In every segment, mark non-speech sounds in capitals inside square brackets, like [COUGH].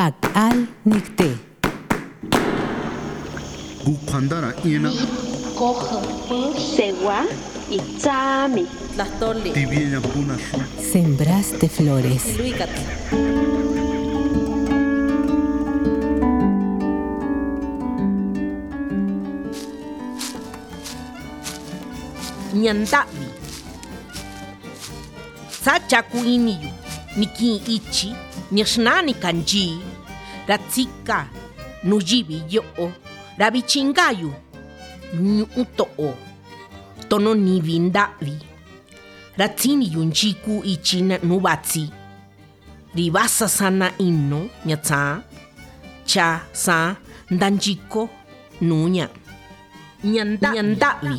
Pac al Nicté. Gupandara Ina. Sewa y Chami. Sembraste flores. ñantavi sachaku iniyu niki ichi nixnani kanchi ratsika nuyivi yo'o ravichingayu ñu'u to'o tononivi nda'vi ratsiniyu nyiku ichi na'nu vatsi rivasa sana inu ñatsaan cha saan ndanyiko nuña. Ñanda'vi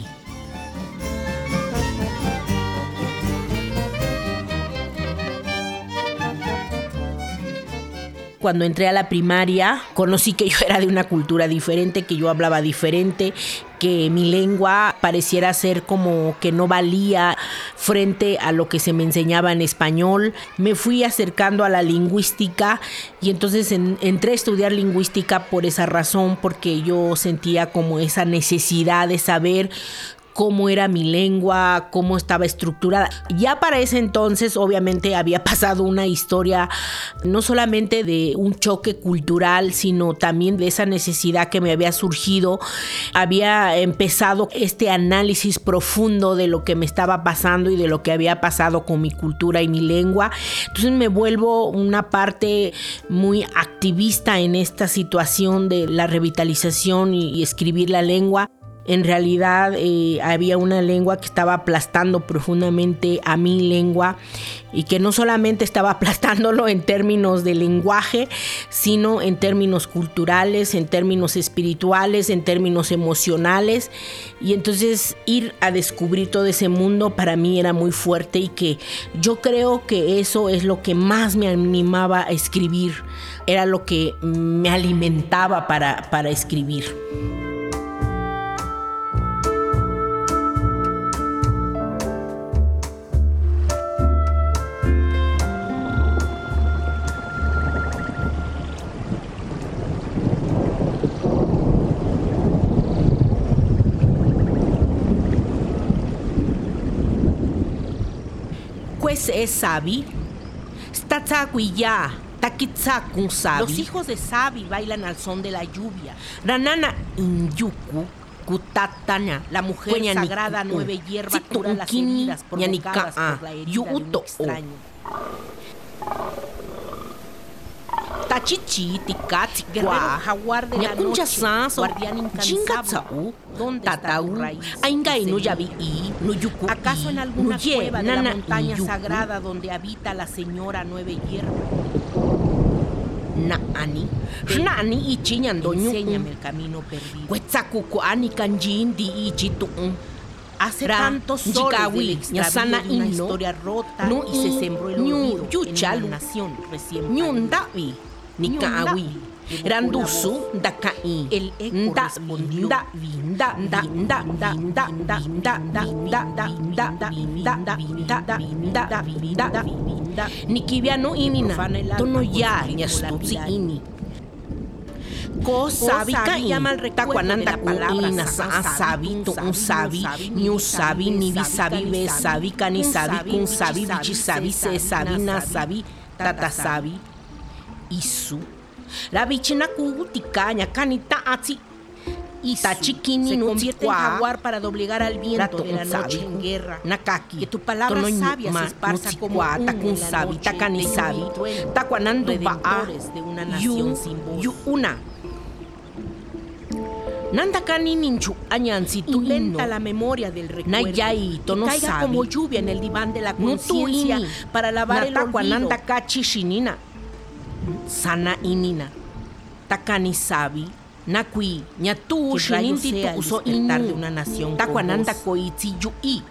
Cuando entré a la primaria, conocí que yo era de una cultura diferente, que yo hablaba diferente, que mi lengua pareciera ser como que no valía frente a lo que se me enseñaba en español. Me fui acercando a la lingüística y entonces en- entré a estudiar lingüística por esa razón, porque yo sentía como esa necesidad de saber cómo era mi lengua, cómo estaba estructurada. Ya para ese entonces obviamente había [LAUGHS] pasado una historia no solamente de un choque cultural, sino también de esa necesidad que me había surgido. Había empezado este análisis profundo de lo que me estaba pasando y de lo que había pasado con mi cultura y mi lengua. Entonces me vuelvo una parte muy activista en esta situación de la revitalización y, escribir la lengua. En realidad eh, había una lengua que estaba aplastando profundamente a mi lengua y que no solamente estaba [LAUGHS] aplastándolo en términos de lenguaje, sino en términos culturales, en términos espirituales, en términos emocionales. Y entonces ir a descubrir todo ese mundo para mí era muy fuerte y que yo creo que eso es lo que más me animaba a escribir, era lo que me alimentaba para, para escribir. Pues es Sabi. Statsakuya. Takitsakun Sabi. Los hijos de Sabi bailan al son de la lluvia. Ranana Inyuku. Kutatana, la mujer sagrada nueve hierba cura las heridas provocadas por la herida de un extraño. Tachichi, guerrero jaguar de la noche, guardián incansable. ¿Acaso en alguna cueva de la montaña sagrada donde habita la señora nueve hierba? Naani, Naani ichi ñandoñu. Enséñame el camino perdido. Cuetzacuco ani kanjin di ichi tu'un. Hace tantos soles de una historia rota y se sembró el olvido en una nación recién parida. Nikaawi. Randusu dakai el da vinda da da da da da da da da da da da da da da da da da da Nikiviano inina tono ya ñastutsi ini sabi recuerdo de la palabra sa sabi to un sabi ni un sabi ni vi sabi be sabi kani sabi kun sabi bichi sabi se sabi na sabi tata sabi isu la bichina kuguticanya kanita atsi y Tachikini se convierte en jaguar para doblegar al viento de la noche en guerra. Nakaki, que tu palabra sabia se esparza como un sabi, takuanandu ba'a, de una nación sin voz. Yu una. Nanda kani ninchu añansi tu lenta la memoria del recuerdo. Nayai, caiga sabi. como lluvia en el diván de la conciencia para lavar el olvido. Kachi shinina. Sana inina. Takani sabi. Nakui, ñatu shininti tu uso inu de una nación takuananda koitsi yui.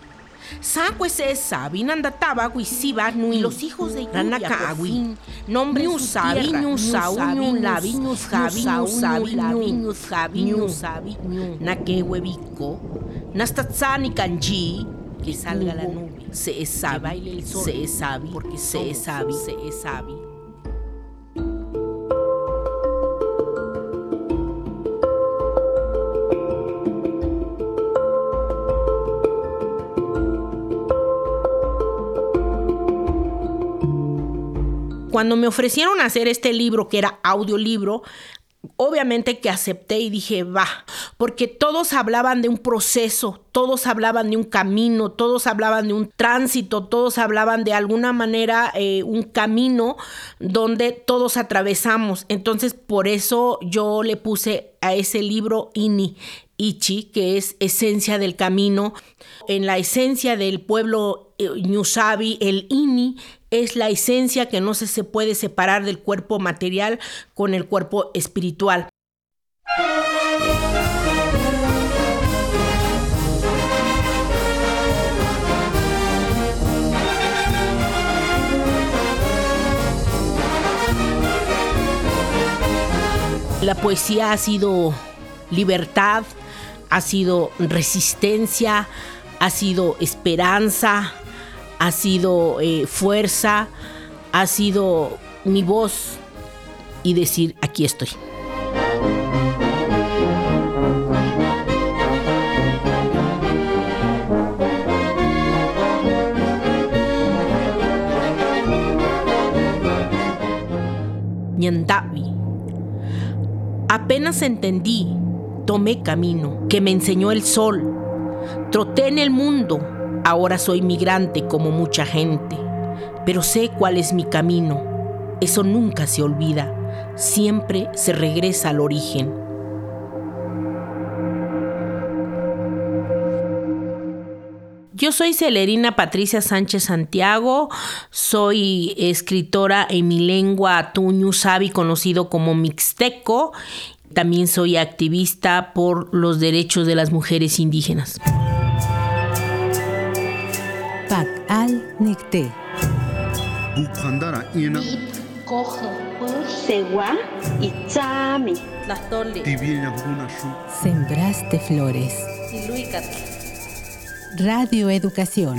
Sakwe se sabi nanda taba siba nui. Los hijos de Ranaka agui. nombre ñu sabi ñu sau ñu labi ñu jabi ñu sabi ñu jabi ñu sabi nake huevico nastatsani kanji que salga la nube. Se sabi se sabi porque se sabi se sabi Cuando me ofrecieron hacer este libro, que era audiolibro, Obviamente que acepté y dije, va, porque todos hablaban de un proceso, todos hablaban de un camino, todos hablaban de un tránsito, todos hablaban de alguna manera eh, un camino donde todos atravesamos. Entonces, por eso yo le puse a ese libro Ini, Ichi, que es esencia del camino. En la esencia del pueblo eh, Ñusabi, el Ini es la esencia que no se, se puede separar del cuerpo material con el cuerpo espiritual. La poesía ha sido libertad, ha sido resistencia, ha sido esperanza, ha sido eh, fuerza, ha sido mi voz y decir, aquí estoy. Ñandavi. Apenas entendí, tomé camino que me enseñó el sol. Troté en el mundo Ahora soy migrante como mucha gente, pero sé cuál es mi camino. Eso nunca se olvida, siempre se regresa al origen. Yo soy Celerina Patricia Sánchez Santiago, soy escritora en mi lengua tuñu sabi conocido como mixteco. También soy activista por los derechos de las mujeres indígenas. Buna shu. Sembraste flores. Radio Educación.